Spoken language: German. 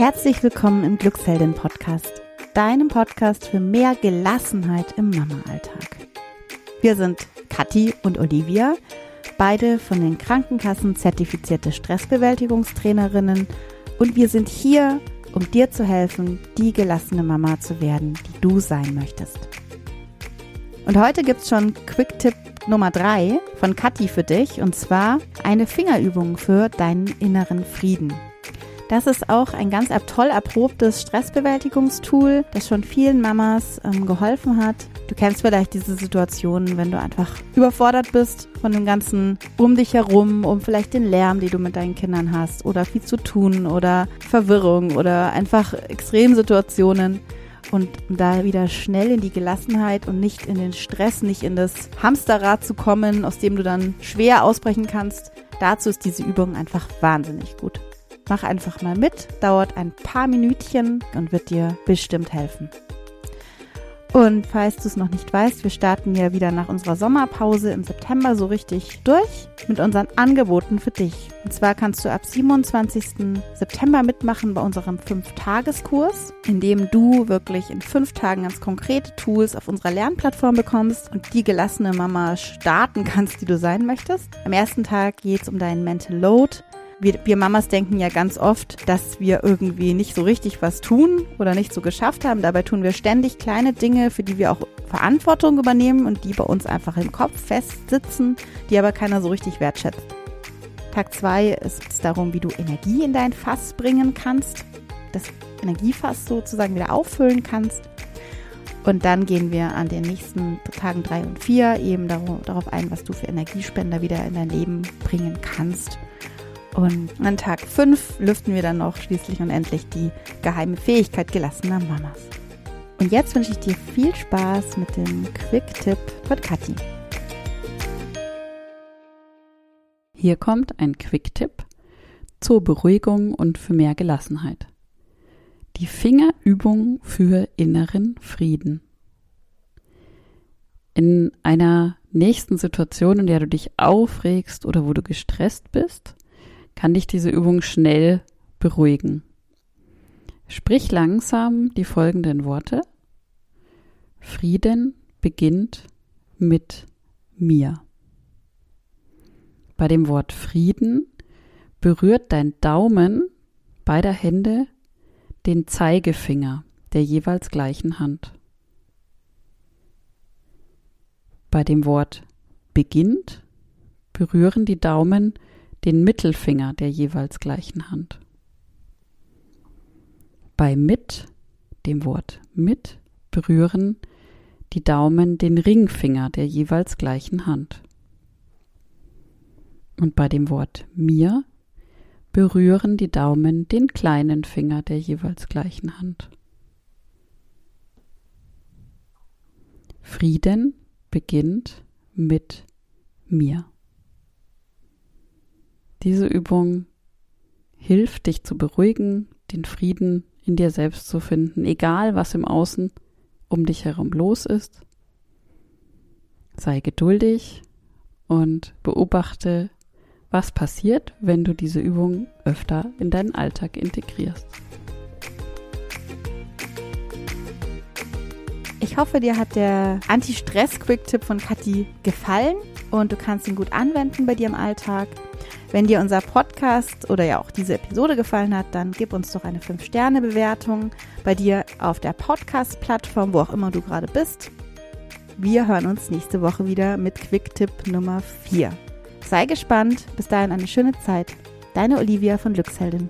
Herzlich willkommen im Glücksheldin Podcast, deinem Podcast für mehr Gelassenheit im Mama-Alltag. Wir sind Kathi und Olivia, beide von den Krankenkassen zertifizierte Stressbewältigungstrainerinnen und wir sind hier, um dir zu helfen, die gelassene Mama zu werden, die du sein möchtest. Und heute gibt's schon Quick-Tipp Nummer drei von Kathi für dich und zwar eine Fingerübung für deinen inneren Frieden. Das ist auch ein ganz toll erprobtes Stressbewältigungstool, das schon vielen Mamas ähm, geholfen hat. Du kennst vielleicht diese Situationen, wenn du einfach überfordert bist von dem ganzen um dich herum, um vielleicht den Lärm, den du mit deinen Kindern hast oder viel zu tun oder Verwirrung oder einfach Extremsituationen und da wieder schnell in die Gelassenheit und nicht in den Stress, nicht in das Hamsterrad zu kommen, aus dem du dann schwer ausbrechen kannst. Dazu ist diese Übung einfach wahnsinnig gut. Mach einfach mal mit, dauert ein paar Minütchen und wird dir bestimmt helfen. Und falls du es noch nicht weißt, wir starten ja wieder nach unserer Sommerpause im September so richtig durch mit unseren Angeboten für dich. Und zwar kannst du ab 27. September mitmachen bei unserem 5-Tageskurs, in dem du wirklich in fünf Tagen ganz konkrete Tools auf unserer Lernplattform bekommst und die gelassene Mama starten kannst, die du sein möchtest. Am ersten Tag geht es um deinen Mental Load wir, wir Mamas denken ja ganz oft, dass wir irgendwie nicht so richtig was tun oder nicht so geschafft haben. Dabei tun wir ständig kleine Dinge, für die wir auch Verantwortung übernehmen und die bei uns einfach im Kopf festsitzen, die aber keiner so richtig wertschätzt. Tag zwei ist es darum, wie du Energie in dein Fass bringen kannst, das Energiefass sozusagen wieder auffüllen kannst. Und dann gehen wir an den nächsten Tagen drei und vier eben darauf ein, was du für Energiespender wieder in dein Leben bringen kannst. Und an Tag 5 lüften wir dann noch schließlich und endlich die geheime Fähigkeit gelassener Mamas. Und jetzt wünsche ich dir viel Spaß mit dem Quick-Tipp von Kathi. Hier kommt ein Quick-Tipp zur Beruhigung und für mehr Gelassenheit. Die Fingerübung für inneren Frieden. In einer nächsten Situation, in der du dich aufregst oder wo du gestresst bist, kann dich diese Übung schnell beruhigen. Sprich langsam die folgenden Worte. Frieden beginnt mit mir. Bei dem Wort Frieden berührt dein Daumen beider Hände den Zeigefinger der jeweils gleichen Hand. Bei dem Wort beginnt berühren die Daumen den Mittelfinger der jeweils gleichen Hand. Bei mit, dem Wort mit, berühren die Daumen den Ringfinger der jeweils gleichen Hand. Und bei dem Wort mir berühren die Daumen den kleinen Finger der jeweils gleichen Hand. Frieden beginnt mit mir. Diese Übung hilft dich zu beruhigen, den Frieden in dir selbst zu finden, egal was im Außen um dich herum los ist. Sei geduldig und beobachte, was passiert, wenn du diese Übung öfter in deinen Alltag integrierst. Ich hoffe, dir hat der Anti-Stress-Quick-Tipp von Kathi gefallen und du kannst ihn gut anwenden bei dir im Alltag. Wenn dir unser Podcast oder ja auch diese Episode gefallen hat, dann gib uns doch eine 5-Sterne-Bewertung bei dir auf der Podcast-Plattform, wo auch immer du gerade bist. Wir hören uns nächste Woche wieder mit Quick-Tipp Nummer 4. Sei gespannt. Bis dahin eine schöne Zeit. Deine Olivia von Glücksheldin.